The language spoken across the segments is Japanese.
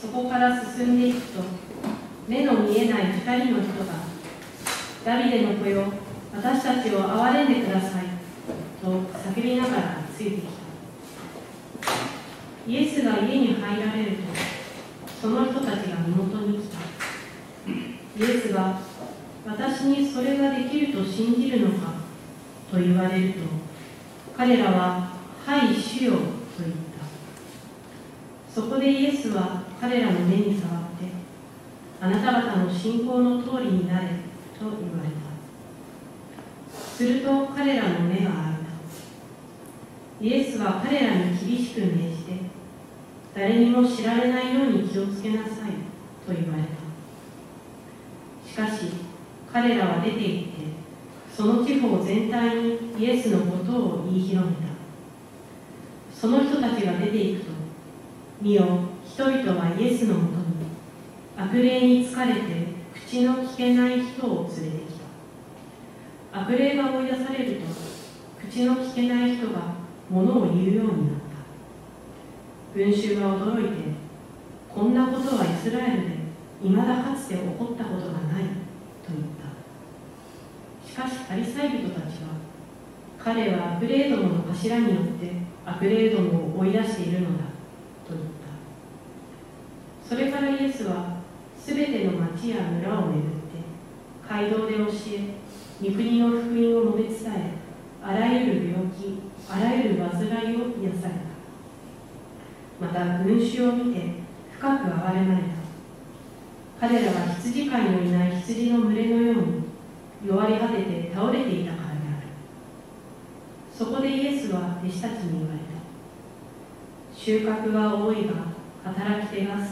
そこから進んでいくと目の見えない二人の人がダビデの子よ私たちを憐れんでくださいと叫びながらついてきた。イエスが家に入られるとその人たちが身元に来た。イエスが私にそれができると信じるのかと言われると彼らは「はい主よ」と言った。そこでイエスは彼らの目に触ってあなた方の信仰の通りになれと言われた。すると彼らの目が開いた。イエスは彼らに厳しく命じて誰にも知られないように気をつけなさいと言われた。しかし彼らは出て行ってその地方全体にイエスのことを言い広めた。その人たちが出て行くと見よ人々はイエスのもとに悪霊に疲れて口の聞けない人を連れてきた。悪霊が追い出されると口の聞けない人が物を言うようになった。群衆は驚いてこんなことはイスラエルで未だかつて起こったことがないと言った。しかしパリサイ人たちは彼は悪霊どもの頭によって悪霊どもを追い出しているのだと言ったそれからイエスはすべての町や村を巡って街道で教え御国の福音を述べ伝えあらゆる病気あらゆる患いを癒された。また群衆を見て深く憐れまれた。彼らは羊飼いのいない羊の群れのように弱り果てて倒れていたからである。そこでイエスは弟子たちに言われた。収穫は多いが働き手が少ない。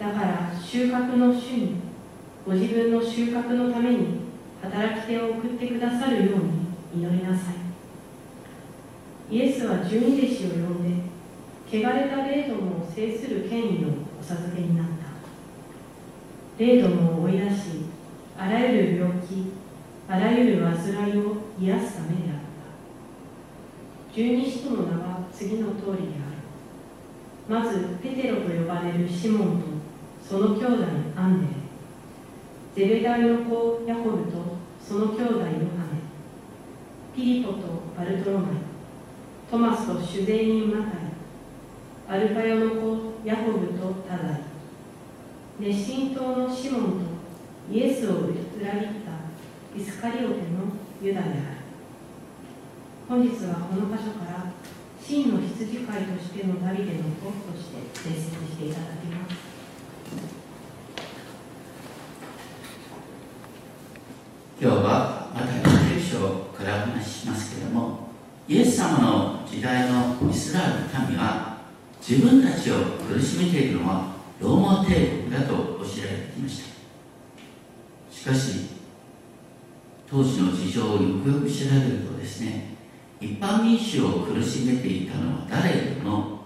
だから収穫の主にご自分の収穫のために働き手を送ってくださるように祈りなさい。イエスは十二弟子を呼んで汚れた霊どもを制する権威をお授けになった。霊どもを追い出しあらゆる病気あらゆる患いを癒すためであった。十二使徒の名は次の通りである。まずペテロと呼ばれるシモンとその兄弟アンデレゼベダイの子ヤコブとその兄弟ヨハネピリポとバルトロマイ。トマスと主税人マタイ。アルパヨの子ヤコブとタダイ。熱心党のシモンとイエスを裏切ったイスカリオテのユダである本日はこの箇所から真の羊飼いとしてのダビデの子として伝説していただきます。今日はまた9章からお話ししますけれどもイエス様の時代のイスラエルの民は自分たちを苦しめているのはローマ帝国だと教えられてきました。しかし当時の事情をよくよく調べるとですね一般民衆を苦しめていたのは誰よりも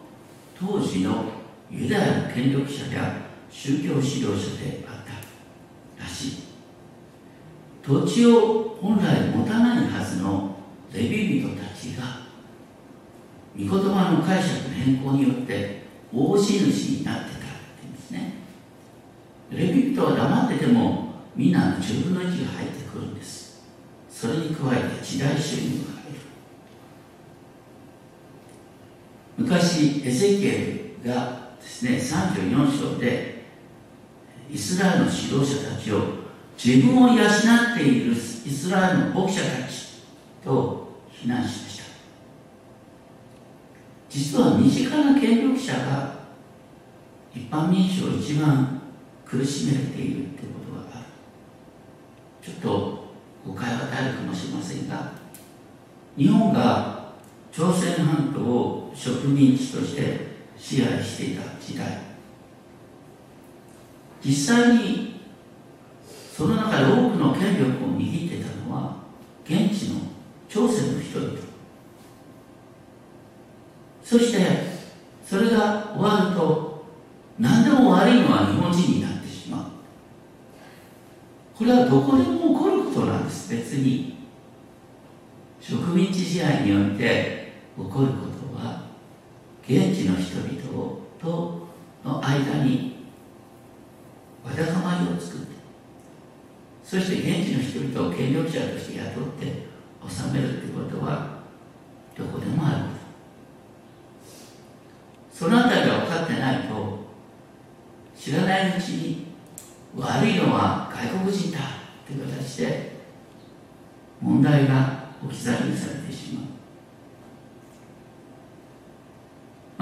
当時のユダヤの権力者や宗教指導者であったらしい。土地を本来持たないはずのレビ人たちが御言葉の解釈の変更によって大地主になってたって言うんですね。レビ人は黙っててもみんなの10分の1が入ってくるんです。それに加えて時代主義が入る昔エゼキエルがですね34章でイスラエルの指導者たちを自分を養っているイスラエルの牧者たちと非難しました。実は身近な権力者が一般民主を一番苦しめているってことがある。ちょっと誤解を与えるかもしれませんが日本が朝鮮半島を植民地として支配していた時代。実際にその中で多くの権力を握っていたのは現地の朝鮮の人々。そしてそれが終わると何でも悪いのは日本人になってしまう。これはどこでも起こることなんです。別に。植民地支配によって起こること。現地の人々との間にわだかまりを作ってそして現地の人々を権力者として雇って治めるということはどこでもあるそのあたりが分かってないと知らないうちに悪いのは外国人だという形で問題が置き去りにされてしまう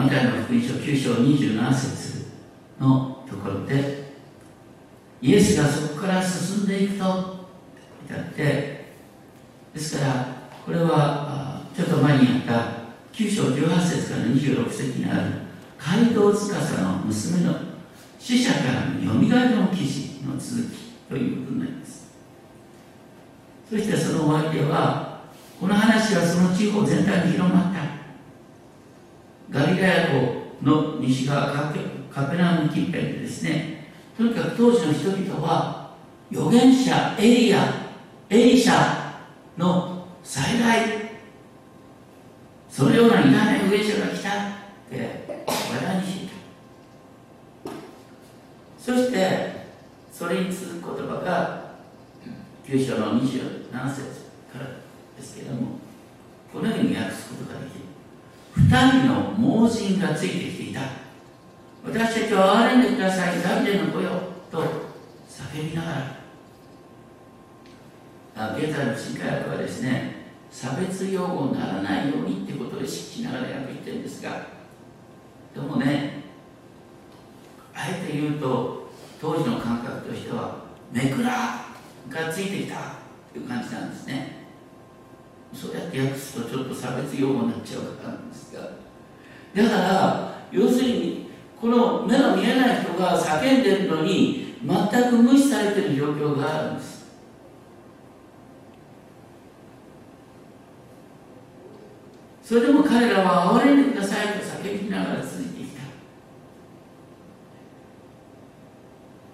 マタイの福音書9章27節のところでイエスがそこから進んでいくと至ってですからこれはちょっと前にやった9章18節から26節にある街道司の娘の死者からのよみがえりの記事の続きということになります。そしてその終わりではこの話はその地方全体に広まった。ガリラヤ湖の西側カペカペナム近辺でですね。とにかく当時の人々は預言者エリアエリシャの再来。そのような偉大な預言者が来たって話題にしていた。そしてそれに続く言葉が9章の27節からですけれどもこのように訳すことができる。二人の盲人がついてきていた。私たちを憐れんでください。ダビデの子よと叫びながら。現在の新海訳はですね差別用語にならないようにってことを意識しながら訳ってるんですが。でもねあえて言うと当時の感覚としてはめくらがついてきたという感じなんですね。そうやって訳すとちょっと差別用語になっちゃうからなんですが。だから要するにこの目の見えない人が叫んでるのに全く無視されてる状況があるんです。それでも彼らは哀れんでくださいと叫びながら続いてきた。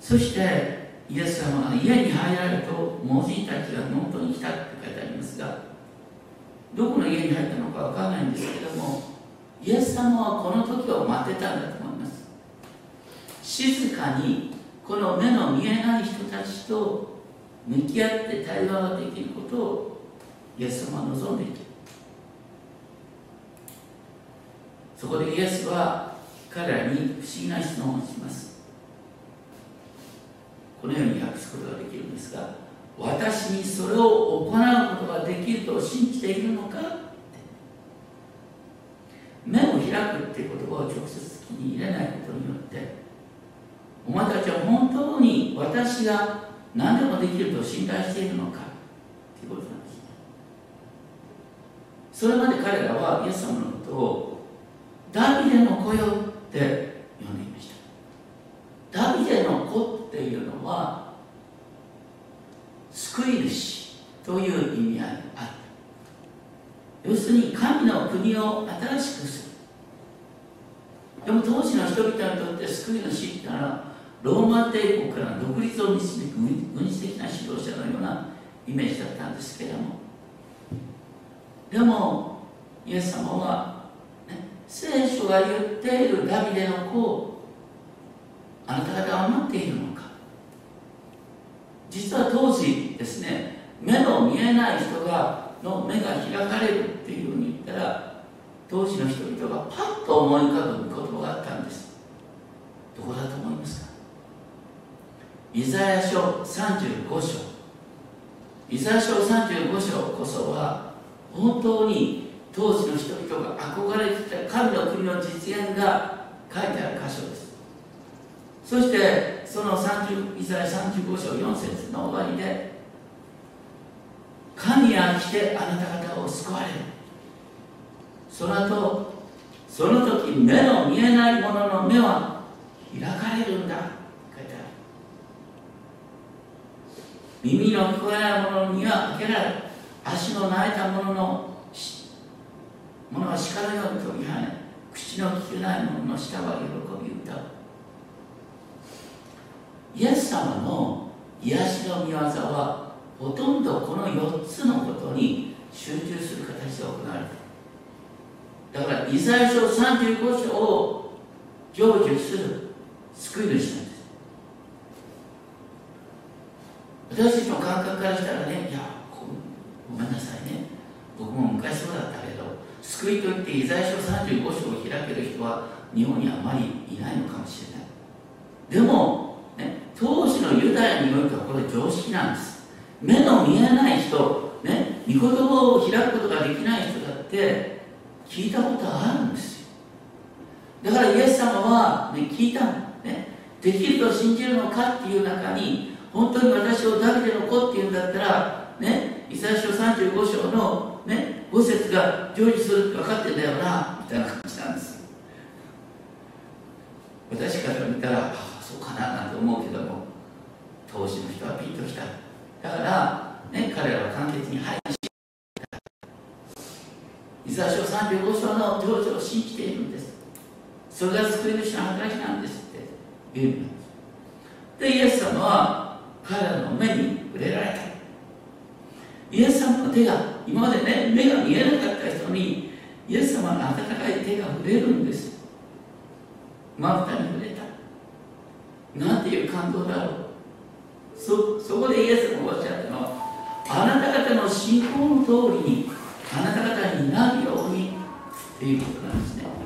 そしてイエス様が家に入られると盲人たちが本当に来たって書いてありますがどこの家に入ったのかわからないんですけどもイエス様はこの時を待ってたんだと思います。静かにこの目の見えない人たちと向き合って対話ができることをイエス様は望んでいた。そこでイエスは彼らに不思議な質問をします。このように訳すことができるんですが私にそれを行うことができると信じているのか？目を開くっていう言葉を直接気に入れないことによってお前たちは本当に私が何でもできると信頼しているのか？っていうことなんですそれまで彼らはイエス様のことをダビデの子よって呼んでいました。ダビデの子っていうのは救い主という意味合いがある要するに神の国を新しくする。でも当時の人々にとって救い主っていうのはローマ帝国から独立を導く軍事的な指導者のようなイメージだった。んですけれどもでもイエス様はね聖書が言っているダビデの子をあなた方は待っているの。実は当時ですね目の見えない人がの目が開かれるっていうふうに言ったら当時の人々がパッと思い浮かぶ言葉があったんです。どこだと思いますか？イザヤ書35章。イザヤ書35章こそは本当に当時の人々が憧れていた神の国の実現が書いてある箇所です。そしてその30イザヤ35章4節の終わりで神は来てあなた方を救われる。その後その時目の見えないものの目は開かれるんだ。書いてある。耳の聞こえないものには開けられ足の泣いたもの者は力のように飛び跳ね口の聞けない者の舌は喜び歌う。イエス様の癒しの御業はほとんどこの4つのことに集中する形で行われてだからイザヤ書35章を成就する救い主なんです私たちの感覚からしたらねいやごめんなさいね僕も昔そうだったけど救いといってイザヤ書35章を開ける人は日本にあまりいないのかもしれない。でも、においてはこれ常識なんです。目の見えない人、ね、御言葉を開くことができない人だって聞いたことあるんですよ。だからイエス様は、ね、聞いたの、ね、できると信じるのかっていう中に本当に私をダビデの子っていうんだったらねイザヤ書35章の、ね、5節が成就するって分かってんだよなみたいな感じなんです。私から見たらああそうかななんて思うけども当時の人はピンときた。だから、ね、彼らは簡潔に「はい」イザヤ書35章の成就を信じているんです。それが救い主の働きなんですって。言うんですでイエス様は彼らの目に触れられた。イエス様の手が今までね目が見えなかった人にイエス様の温かい手が触れるんです。まぶたに触れた。なんていう感動だろう。そそこでイエスがおっしゃったのはあなた方の信仰の通りにあなた方になるようにっていうことなんですね。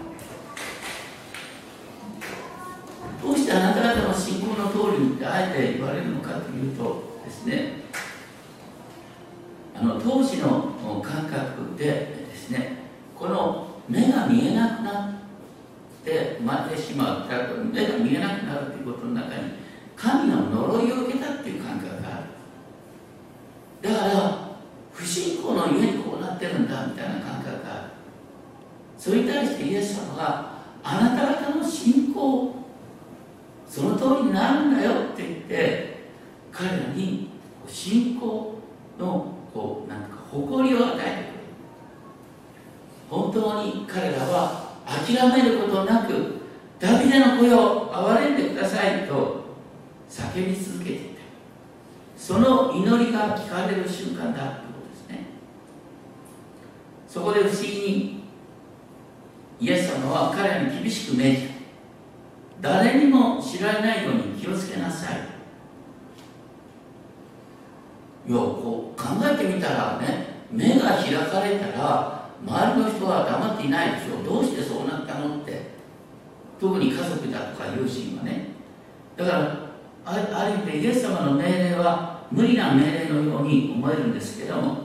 どうしてあなた方の信仰の通りにってあえて言われるのかというとですねあの当時の感覚でですねこの目が見えなくなってまってしまう目が見えなくなるということの中に神の呪いを受けたっていう感覚があるだから不信仰のゆえにこうなってるんだみたいな感覚があるそれに対してイエス様があなた方の信仰その通りになるんだよって言って彼らに信仰のこうなんか誇りを与えてくれる本当に彼らは諦めることなくダビデの声を憐れんでくださいと叫び続けていたその祈りが聞かれる瞬間だということですねそこで不思議にイエス様は彼らに厳しく命じた誰にも知られないように気をつけなさいいやこう考えてみたらね目が開かれたら周りの人は黙っていないでしょどうしてそうなったのって。特に家族だとか友人はね。だからある意味でイエス様の命令は無理な命令のように思えるんですけども。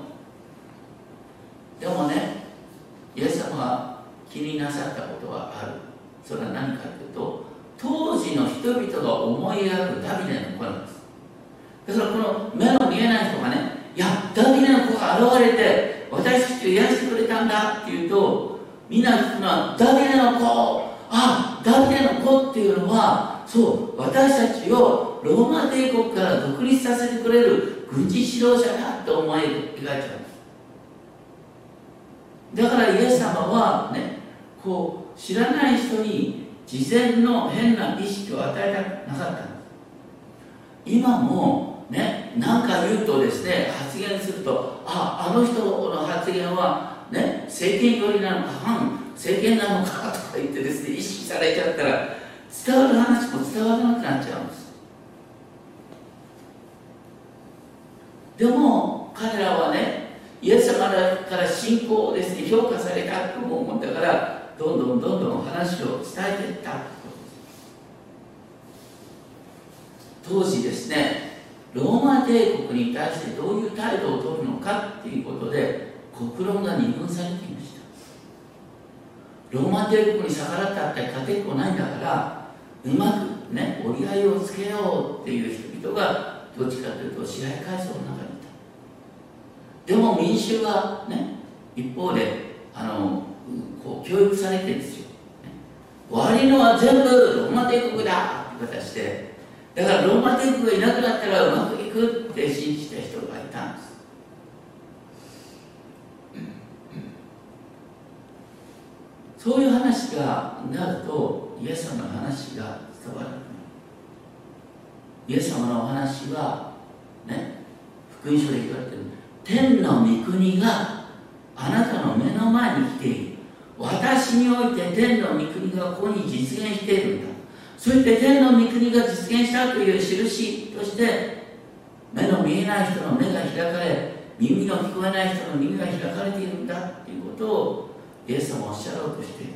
でもねイエス様が気になさったことはある。それは何かというと当時の人々が思い描くダビデの子なんです。だからこの目の見えない人がねいやダビデの子が現れて私たちを癒してくれたんだっていうとみんな聞くのはダビデの子。あダビデの子っていうのはそう私たちをローマ帝国から独立させてくれる軍事指導者だと思い描いちゃうんです。だからイエス様はねこう知らない人に事前の変な意識を与えたなかったんです。今もね何か言うとですね発言するとああの人の発言はね政権寄りなのか反政権なのかとか言ってですね意識されちゃったら伝わる話も伝わらなくなっちゃうんです。でも彼らはねイエス様から信仰をですね評価されたと思うんだからどんどんどんどん話を伝えていった当時ですねローマ帝国に対してどういう態度を取るのかっていうことで国論が二分されていました。ローマ帝国に逆らったって勝てっこないんだからうまくね折り合いをつけようっていう人々がどっちかというと支配階層の中にいた。でも民衆はね一方であのこう教育されてるんですよ、ね、悪いのは全部ローマ帝国だって形で。だからローマ帝国がいなくなったらうまくいくって信じた人がいたんですそういう話がなるとイエス様の話が伝わるイエス様のお話はね福音書で言われてる天の御国があなたの目の前に来ている。私において天の御国がここに実現しているんだ。そそして天の御国が実現したという印として目の見えない人の目が開かれ耳の聞こえない人の耳が開かれているんだということをイエス様はおっしゃろうとして。いる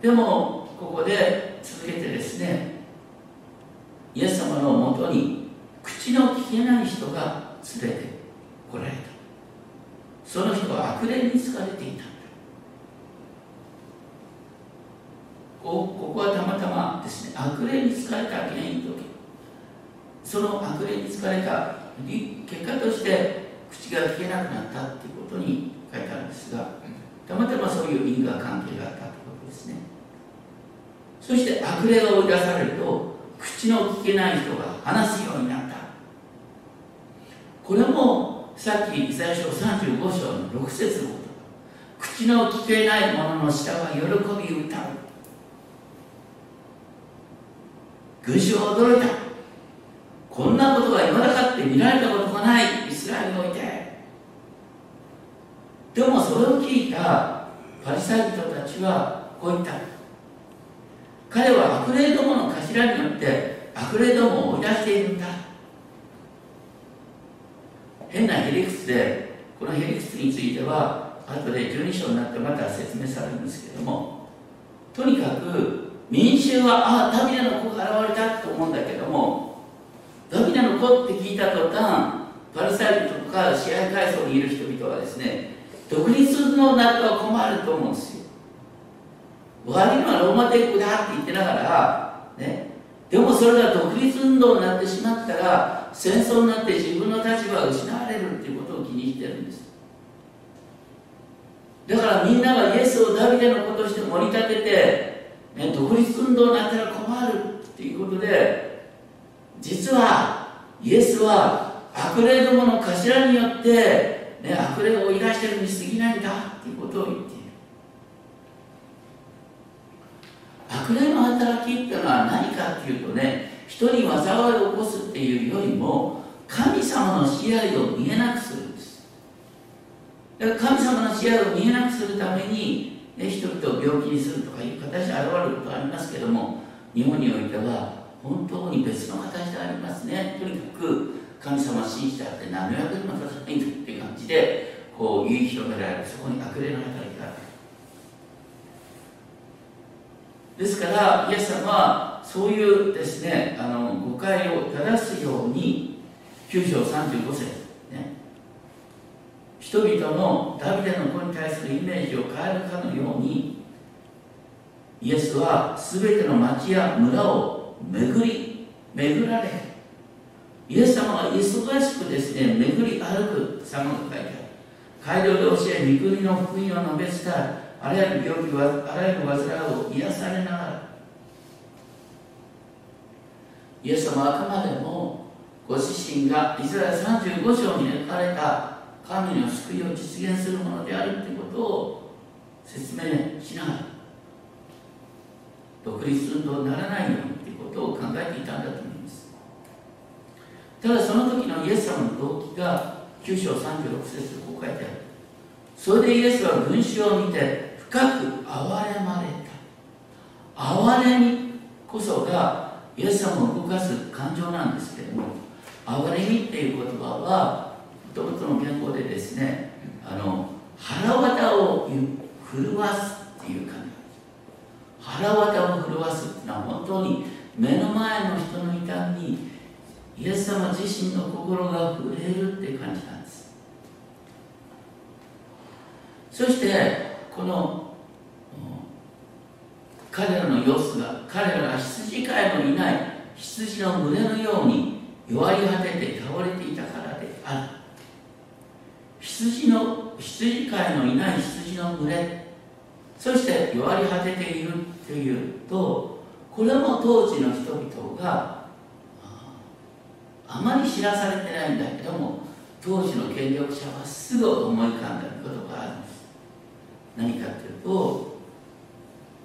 でもここで続けてですねイエス様のもとに口の聞けない人が連れてこられた。その人は悪霊に疲れていた。ここはたまたまですね悪霊に疲れた原因とその悪霊に疲れた結果として口が聞けなくなったっていうことに書いてあるんですがたまたまそういう因果関係があったということですねそして悪霊が追い出されると口の聞けない人が話すようになった。これもさっきイザヤ書35章の6節のこと口の聞けない者の舌は喜び歌う。群衆は驚いた。こんなことが言わなかって見られたことがない。イスラエルにおいて。でもそれを聞いたパリサイ人たちはこう言った。彼は悪霊どもの頭によって悪霊どもを追い出しているんだ。変なヘリクスでこのヘリクスについては後で12章になってまた説明されるんですけどもとにかく民衆はああダビデの子が現れたと思うんだけどもダビデの子って聞いた途端パルサイ人とか支配階層にいる人々はですね独立運動になっては困ると思うんですよ。悪いのはローマ帝国だって言ってながらねでもそれが独立運動になってしまったら戦争になって自分の立場が失われるっていうことを気にしてるんです。だからみんながイエスをダビデの子として盛り立ててね、独立運動になったら困るっていうことで実はイエスは悪霊どもの頭によって、ね、悪霊を追い出してるに過ぎないんだっていうことを言って悪霊の働きっていうのは何かっていうとね人に災いを起こすっていうよりも神様の支配を見えなくするんです。だから神様の支配を見えなくするためにね、人々を病気にするとかいう形で現れることはありますけども日本においては本当に別の形でありますね。とにかく神様を信じたって何の役にも立たないんだっていう感じでこう言い広められるそこに悪霊の働きあるですからイエス様はそういうですねあの誤解を正すように9章35節ね。人々のダビデの子に対するイメージを変えるかのようにイエスは全ての町や村を巡り巡られイエス様が忙しくですね巡り歩く様が書いてある。街道で教え御国の福音を述べ伝えあらゆる病気はあらゆる煩いを癒されながらイエス様はあくまでもご自身がイスラエル35章に描かれた神の救いを実現するものであるということを説明しながら独立運動にならないようにということを考えていたんだと思います。ただその時のイエス様の動機が9章36節でこう書いてある。それでイエスは群衆を見て深く憐れまれた。憐れみこそがイエス様を動かす感情なんですけれども憐れみっていう言葉はもとの言語でですねあの腹渡を震わすっていう感じ。腹渡を震わすっていうのは本当に目の前の人の痛みにイエス様自身の心が触れるって感じなんです。そしてこの彼らの様子が彼らが羊飼いのいない羊の群れのように弱り果てて倒れていたからである。羊の羊飼いのいない羊の群れ。そして弱り果てているというとこれも当時の人々があまり知らされてないんだけども当時の権力者はすぐ思い浮かんだことがあるんです。何かというと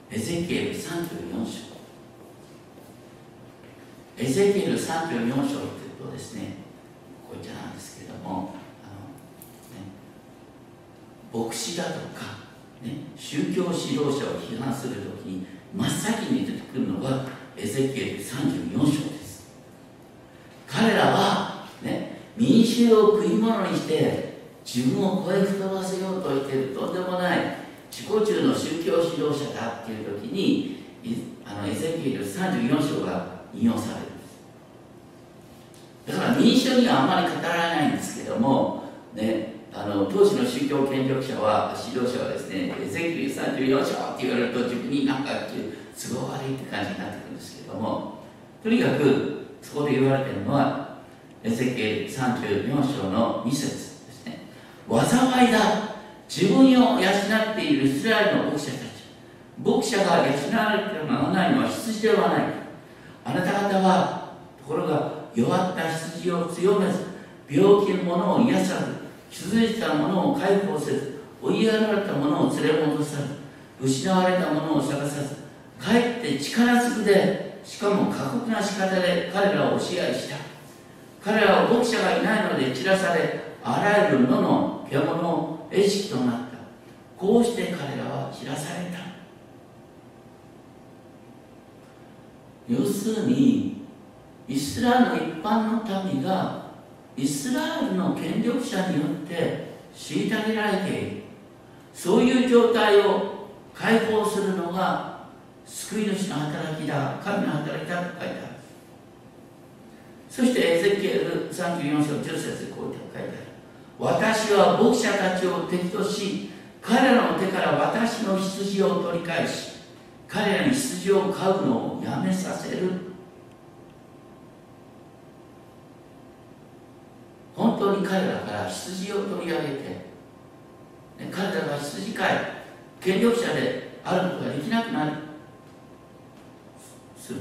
エゼキエル34章。エゼキエル34章というとですねこういったなんですけれども牧師だとかね、宗教指導者を批判するときに真っ先に出てくるのがエゼキエル34章です。彼らは、ね、民衆を食い物にして自分を声吹ばせようと言っているとんでもない自己中の宗教指導者だっていう時にあのエゼキエル34章が引用される。んですだから民衆にはあんまり語らないんですけども、ね、あの当時の宗教権力者は指導者はですねエゼキエル34章って言われると自分に何か都合悪いって感じになってくるんですけどもとにかくそこで言われてるのはエゼキエル34章の2節ですね。災いだ自分を養っているイスラエルの牧者たち。牧者が養われてならないのは羊ではないあなた方はところが弱った羊を強めず病気の者を癒さず傷ついた者を解放せず追いやられた者を連れ戻さず失われた者を探さずかえって力ずくでしかも過酷な仕方で彼らを支配した。彼らは牧者がいないので散らされあらゆる野の獣餌食となった。こうして彼らは散らされた。要するにイスラエルの一般の民がイスラエルの権力者によって虐げられている。そういう状態を解放するのが救い主の働きだ神の働きだと書いてある。そしてエゼキエル34章10節でこう書いてある。私は牧者たちを敵とし彼らの手から私の羊を取り返し彼らに羊を飼うのをやめさせる。本当に彼らから羊を取り上げて彼らが羊飼い権力者であることができなくなる。する。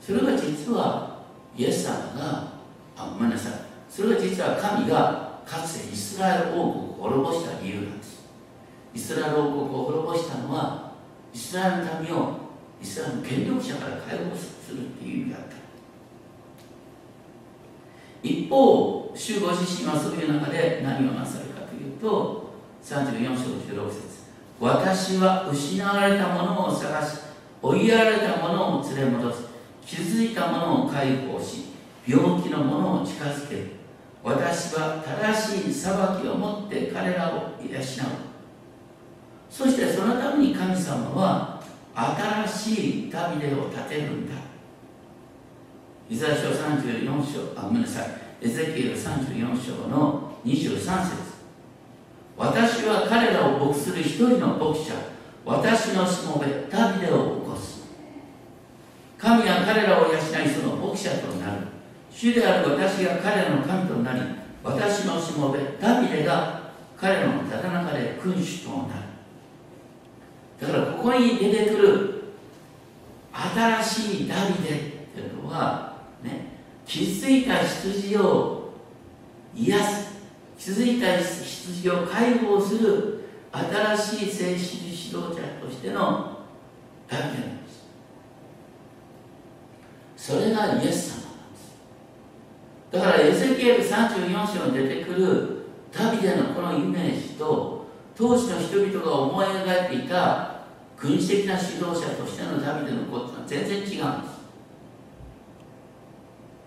それが実はイエス様があごめんなさい。それが実は神がかつてイスラエル王国を滅ぼした理由なんです。イスラエル王国を滅ぼしたのはイスラエルの民をイスラエルの権力者から解放するっていう意味だった。一方主ご自身はそういう中で何をなさるかというと34章16節。私は失われたものを探し追いやられた者を連れ戻す気づいた者を解放し病気の者を近づける。私は正しい裁きをもって彼らを養うそしてそのために神様は新しいダビデを建てるんだ。イザヤ書34章あごめんなさい。エゼキエル34章の23節。私は彼らを牧する一人の牧者私のしもべダビデを起こす。神は彼らを養いその牧者となる。主である私が彼の神となり私のしもべダビデが彼のただ中で君主となる。だからここに出てくる新しいダビデっていうのはね気づいた羊を癒す気づいた羊を解放する新しい聖子指導者としてのダビデなんです。それがイエス様。だからエゼキエル34章に出てくるダビデのこのイメージと当時の人々が思い描いていた軍事的な指導者としてのダビデのことは全然違うんです。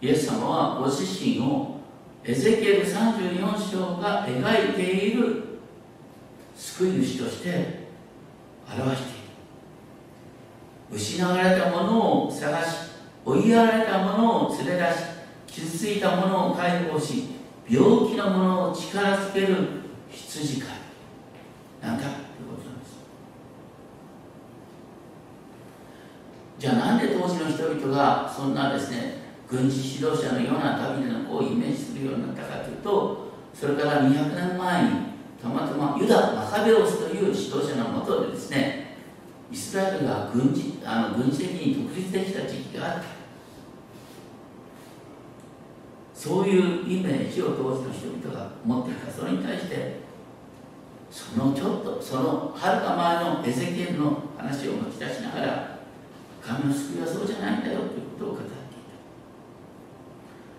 イエス様はご自身をエゼキエル34章が描いている救い主として表している。失われたものを探し追いやられたものを連れ出し傷ついたものを解放し病気のものを力づける羊飼い。なんだということなんです。じゃあなんで当時の人々がそんなですね軍事指導者のようなダビデの子をイメージするようになったかというとそれから200年前にたまたまユダ・マカベオスという指導者のもとでですねイスラエルが軍事あの軍事的に独立できた時期があった。そういうイメージを当時の人々が持っていた。それに対してそのちょっとそのはるか前のエゼキエルの話を持ち出しながら神の救いはそうじゃないんだよということを語っていた。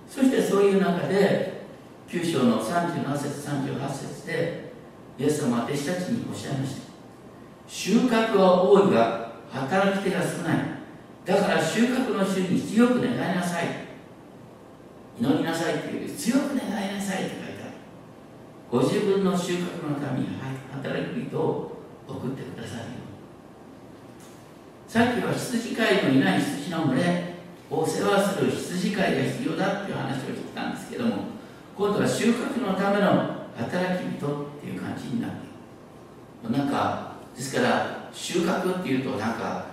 そしてそういう中で9章の37節38節でイエス様は弟子たちにおっしゃいました。収穫は多いが働き手が少ない。だから収穫の主に強く願いなさい。祈りなさいっていうより強く願いなさいって書いてある。ご自分の収穫のために働く人を送ってくださいよさっきは羊飼いのいない羊の群れを世話する羊飼いが必要だっていう話をしてたんですけども今度は収穫のための働き人っていう感じになっているなんかですから収穫っていうとなんか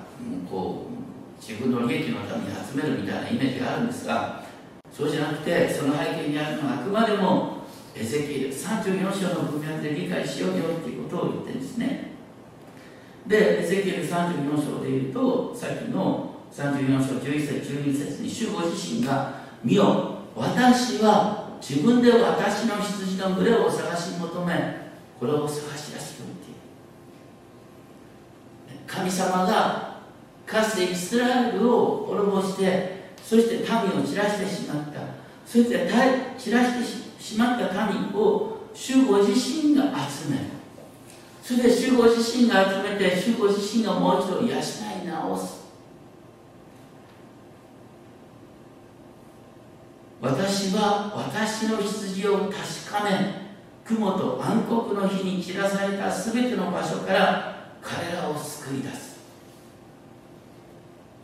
こう自分の利益のために集めるみたいなイメージがあるんですがそうじゃなくてその背景にあるのはあくまでもエゼキエル34章の文脈で理解しようよっていうことを言ってるんですね。でエゼキエル34章でいうとさっきの34章11節12節に主ご自身が「見よ私は自分で私の羊の群れを探し求めこれを探し出すよっていう。神様がかつてイスラエルを滅ぼしてそして民を散らしてしまった。そして散らしてしまった民を主ご自身が集める。それで主ご自身が集めて主ご自身がもう一度養い直す。私は私の羊を確かめ雲と暗黒の日に散らされた全ての場所から彼らを救い出す。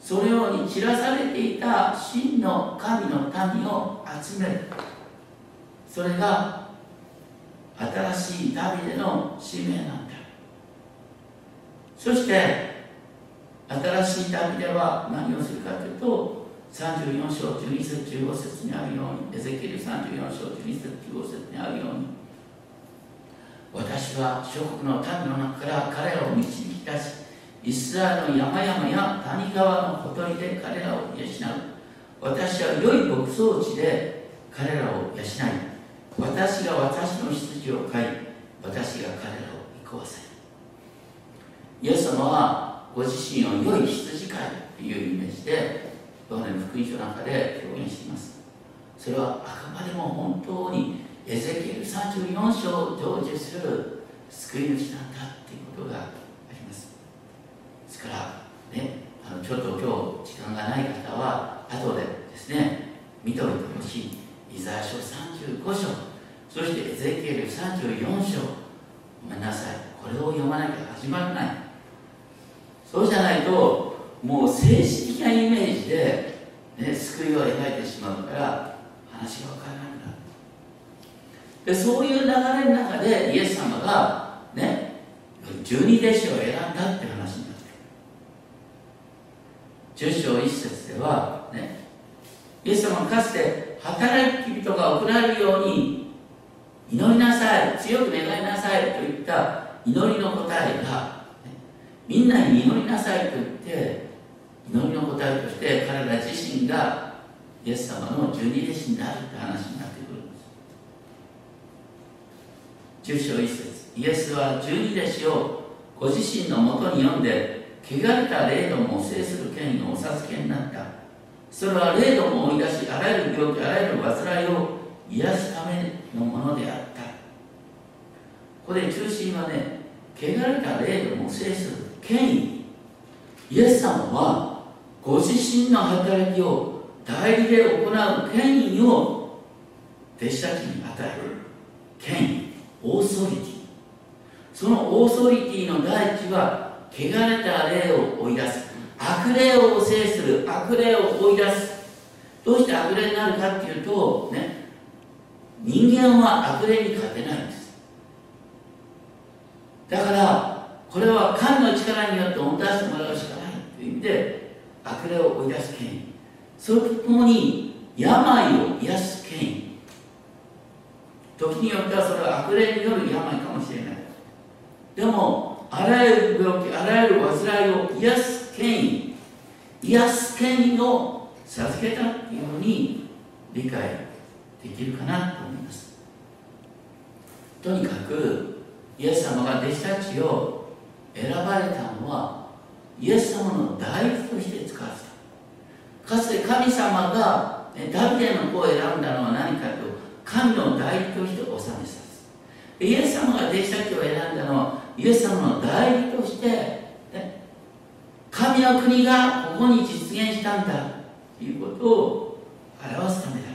そのように散らされていた真の神の民を集める。それが新しいダビデの使命なんだ。そして新しいダビデは何をするかというと34章12節15節にあるようにエゼキエル34章12節15節にあるように私は諸国の民の中から彼らを導き出しイスラエルの山々や谷川のほとりで彼らを養う。私は良い牧草地で彼らを養い私が私の羊を飼い私が彼らを行こわせる。イエス様はご自身を良い羊飼いというイメージでヨハネの福音書の中で表現しています。それはあくまでも本当にエゼキエル34章を成就する救い主なんだっていうことがですからねあのちょっと今日時間がない方は後でですね見ておいてほしいイザヤ書35章そしてエゼキエル34章ごめんなさいこれを読まなきゃ始まらない。そうじゃないともう政治的なイメージで、ね、救いを描いてしまうから話が分からなくなるでそういう流れの中でイエス様がね十二弟子を選んだって話になってる10章1節ではねイエス様はかつて働き人が送られるように祈りなさい強く願いなさいといった祈りの答えが、ね、みんなに祈りなさいと言って祈りの答えとして彼ら自身がイエス様の十二弟子になるって話になってくるんです。10章1節イエスは十二弟子をご自身のもとに読んで汚れた霊どもを制する権威をお授けになった。それは霊どもを追い出しあらゆる病気あらゆる煩いを癒すためのものであった。ここで中心はね汚れた霊どもを制する権威イエス様はご自身の働きを代理で行う権威を弟子たちに与える。権威オーソリティ。そのオーソリティの第一は汚れた霊を追い出す。悪霊を制する悪霊を追い出す。どうして悪霊になるかっていうとね人間は悪霊に勝てないんです。だからこれは神の力によって恩出してもらうしかないという意味で悪霊を追い出す権威。それとともに病を癒す権威。時によってはそれは悪霊による病かもしれない。でもあらゆる病気あらゆる患いを癒す権威癒す権威を授けたっていうふうに理解できるかなと思います。とにかくイエス様が弟子たちを選ばれたのはイエス様の代理として使わせた。かつて神様がダビデの子を選んだのは何かと神の代理として収めさすイエス様が弟子たちを選んだのはイエス様の代理として、ね、神の国がここに実現したんだということを表すためだ。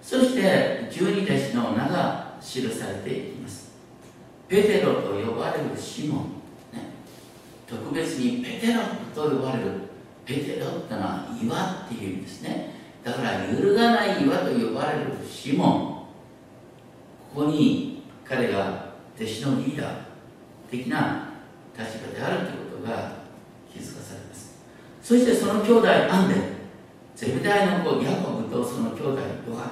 そして十二弟子の名が記されていきます。ペテロと呼ばれるシモン、ね、特別にペテロと呼ばれる。ペテロってのは岩っていうんですね。だから揺るがない岩と呼ばれるシモン。ここに彼が弟子のリーダー的な立場であるということが気づかされます。そしてその兄弟アンデゼブダイの子ヤコブとその兄弟ヨハ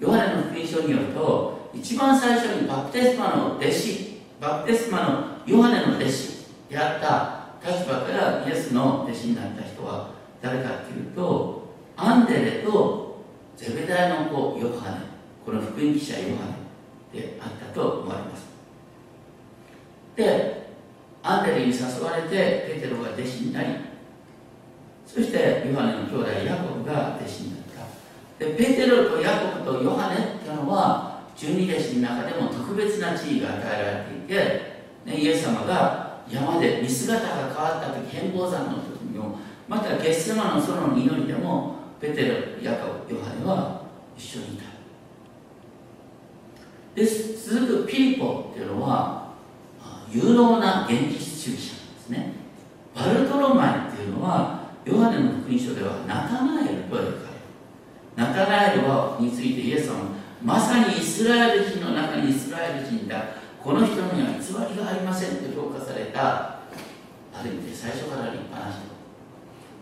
ネ。ヨハネの福音書によると一番最初にバプテスマの弟子バプテスマのヨハネの弟子であった立場からイエスの弟子になった人は誰かっていうとアンデレとゼベダイの子ヨハネ。この福音記者ヨハネ。であったと思われます。でアンデレに誘われてペテロが弟子になりそしてヨハネの兄弟ヤコブが弟子になった。でペテロとヤコブとヨハネっていうのは十二弟子の中でも特別な地位が与えられていて、ね、イエス様が山で見姿が変わった時変貌山の時にもまたゲッセマの園の祈りでもペテロヤコブヨハネは一緒にいた。で続くピリポっていうのは有能な現実主義者なんですね。バルトロマイっていうのはヨハネの福音書ではナタナエルと描かれナタナエルはについてイエス様まさにイスラエル人の中にイスラエル人だこの人には偽りがありませんと評価された。ある意味で最初から立派な人。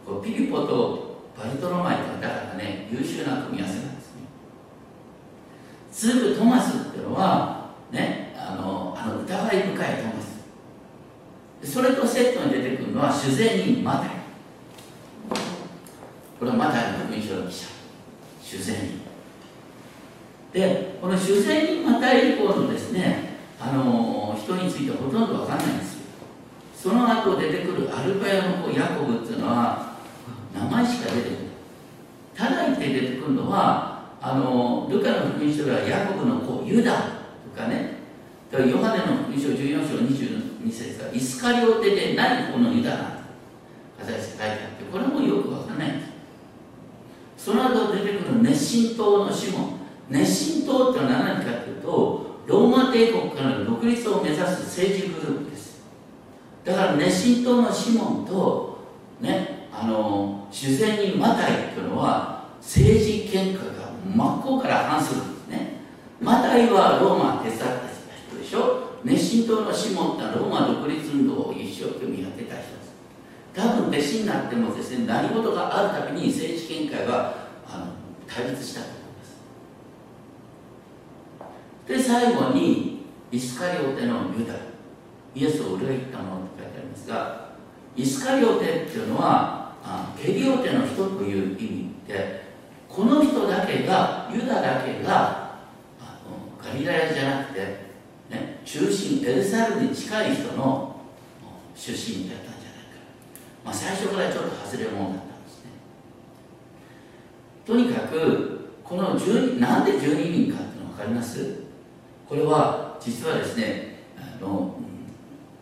こうピリポとバルトロマイとはだからね優秀な組み合わせなんですね続くトマスっていうのはねあのあの疑い深いトマス。それとセットに出てくるのは主税人マタイこれはマタイの福音書の記者。主税人。でこの主税人マタイ以降のですねあの人についてほとんど分かんないんですよ。その後出てくるアルパヤの子ヤコブっていうのは名前しか出てこない。ただ言って出てくるのはあのルカの福音書ではヤコブの子ユダとかねヨハネの福音書14章22節がイスカリオテでない方のユダなんて書いてあってこれもよく分からない。んですその後出てくる熱心党のシモ熱心党ってのは何かというとローマ帝国からの独立を目指す政治グループです。だから熱心党のシモンとねあの主戦人マタイっていうのは政治喧嘩が真っ向から反するんですね。マタイはローマ手伝った人でしょ。熱心党のシモンってローマ独立運動を一生懸命やってた人です。多分弟子になってもですね何事があるたびに政治見解はあの対立したと思います。で最後にイスカリオテのユダ。イエスを裏切ったものと書いてありますがイスカリオテっていうのはあケリオテの人という意味でこの人だけがユダだけがあのガリラヤじゃなくて、ね、中心エルサレムに近い人の出身だったんじゃないか。まあ、最初からちょっと外れ者だったんですね。とにかくこの12なんで12人かっていうの分かります？これは実はですねあの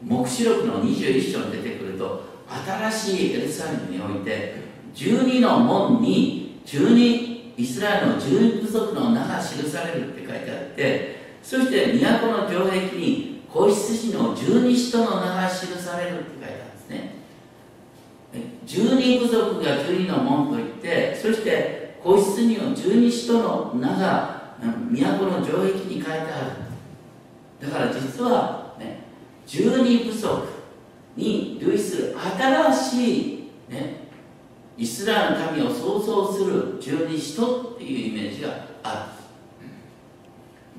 黙示録の21章に出てくると新しいエルサレムにおいて12の門に12イスラエルの12部族の名が記されるって書いてあってそして都の城壁に子羊の十二使徒の名が記されるって書いてあるんですね。十二部族が十二の門といってそして皇室には十二使徒の名が都の城壁に書いてある。だから実はね十二部族に類する新しいイスラエルの民を創造する十二使徒っていうイメージがあ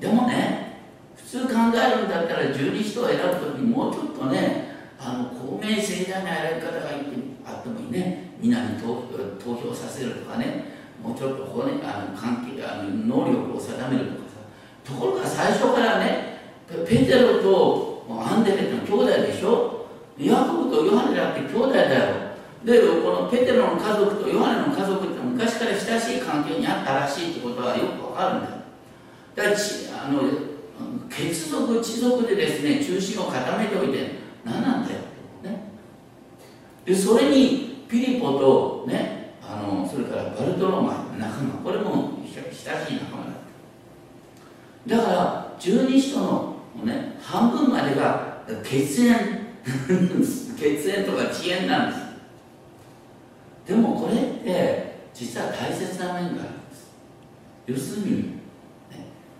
る。でもね普通考えるんだったら十二使徒を選ぶ時にもうちょっとねあの公明正大な選び方がいいあってもいいね。皆に投票させるとかね。もうちょっと骨あの関係あの能力を定めるとかさ。ところが最初からねペテロとアンデレっての兄弟でしょ。ヤコブとヨハネだって兄弟だよ。でこのペテロの家族とヨハネの家族って昔から親しい関係にあったらしいってことはよくわかるんだ。よだあの血族地族でですね中心を固めておいて何なんだよ、ね、でそれにピリポとねあのそれからバルトローマ仲間これも親しい仲間だった。だから十二使徒の、ね、半分までが血縁血縁とか遅延なんですでもこれって実は大切な面があるんです。要するに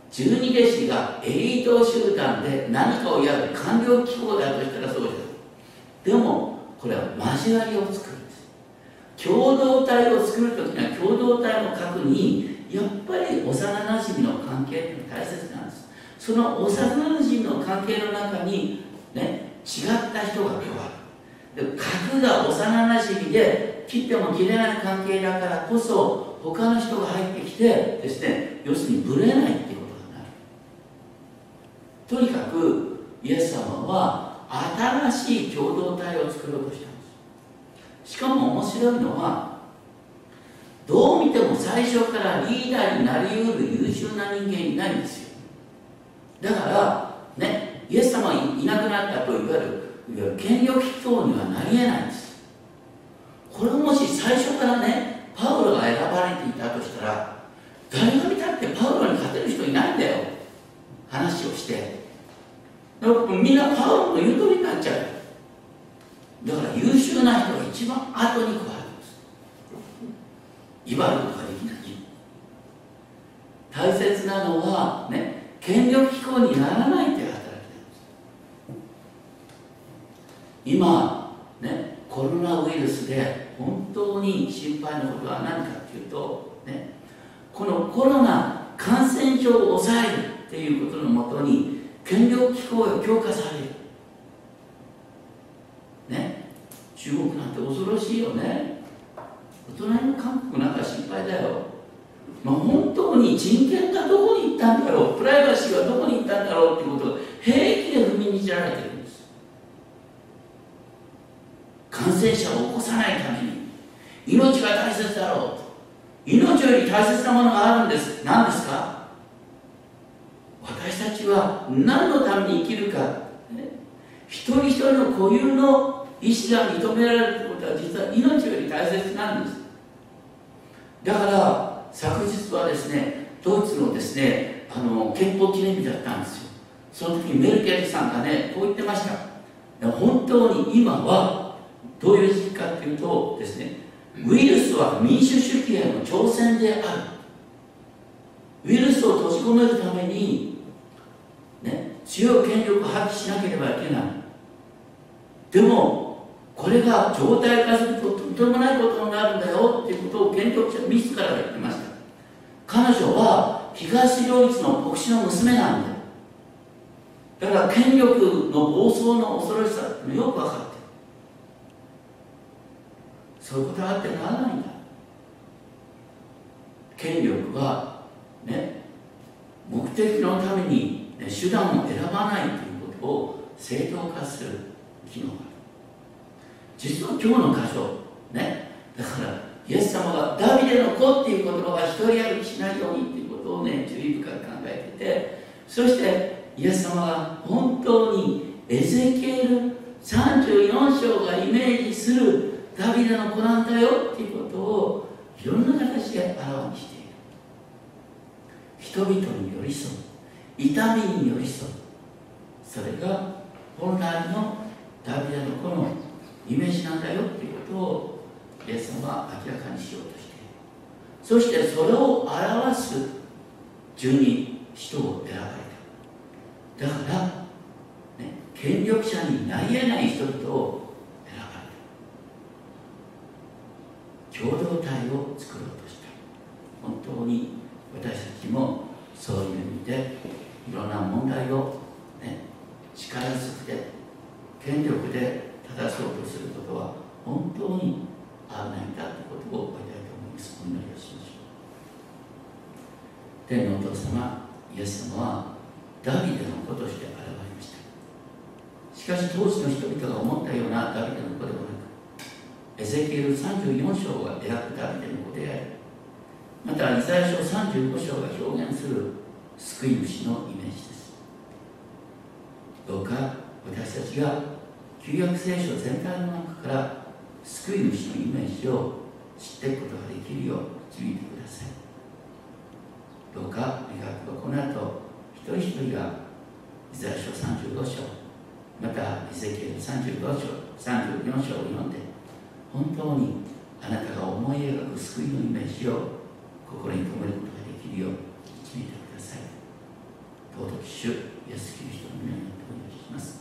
十二弟子がエリート集団で何かをやる官僚機構だとしたらそうですでもこれは交わりを作るんです。共同体を作るときには共同体の核にやっぱり幼なじみの関係って大切なんです。その幼なじみの関係の中にね違った人が加わる。で核が幼なじみで切っても切れない関係だからこそ他の人が入ってきてですね要するにぶれないっていうとにかくイエス様は新しい共同体を作ろうとしたんです。しかも面白いのはどう見ても最初からリーダーになりうる優秀な人間いないんですよ。だからねイエス様いなくなったといわゆる権力機構にはなり得ない。これもし最初からねパウロが選ばれていたとしたら誰が見たってパウロに勝てる人いないんだよ。話をして。だからみんなパウロの言う通りになっちゃう。だから優秀な人が一番後に加わるんです。威張ることができない。大切なのはね権力機構にならないという働きなんです。今コロナウイルスで本当に心配なことは何かっていうとねこのコロナ感染症を抑えるっていうことのもとに権力機構が強化されるね中国なんて恐ろしいよねお隣の韓国なんか心配だよまあ、本当に人権がどこに行ったんだろうプライバシーはどこに行ったんだろうっていうことを平気で踏みにじられてるんです感染者を起こさないために命が大切だろうと命より大切なものがあるんです。何ですか？私たちは何のために生きるか、ね、一人一人の固有の意志が認められるということは実は命より大切なんです。だから昨日はですねドイツのですねあの憲法記念日だったんですよ。その時メルケルさんがねこう言ってました。本当に今はどういう時期かというとですねウイルスは民主主義への挑戦である。ウイルスを閉じ込めるためにね強い権力を発揮しなければいけない。でもこれが状態化するととんでもないことになるんだよっていうことを権力者自らが言ってました。彼女は東両立の牧師の娘なんだよ。だから権力の暴走の恐ろしさってよく分かる。そういうことがあってならないんだ。権力はね目的のために手段を選ばないということを正当化する機能がある。実は今日の箇所ねだからイエス様がダビデの子っていう言葉が一人歩きしないようにっていうことをね注意深く考えててそしてイエス様が本当にエゼキエル34章がイメージするダビデの子なんだよっていうことをいろんな形で表している人々に寄り添う痛みに寄り添う。それが本来のダビデの子のイメージなんだよっていうことをイエス様は明らかにしようとしているそしてそれを表す十二人を選ばれた。だから、ね、権力者になり得ない人々を選ばれた共同体を作ろうとした。本当に私たちもそういう意味でいろんな問題を、ね、力ずくで権力で正そうとすることは本当に危ないんだということを覚えたいと思います。お祈りをしましょう。天のお父様イエス様はダビデの子として現れました。しかし当時の人々が思ったようなダビデゼキエル34章が描くダビデの子でありまたイザヤ書35章が表現する救い主のイメージです。どうか私たちが旧約聖書全体の中から救い主のイメージを知っていくことができるよう導いてください。どうか願くはこの後一人一人がイザヤ書35章またイゼキエル35章34章を読んで本当にあなたが思い描く救いのイメージを心に留めることができるよう決めてください。尊き主イエスキリストの皆によってお願いします。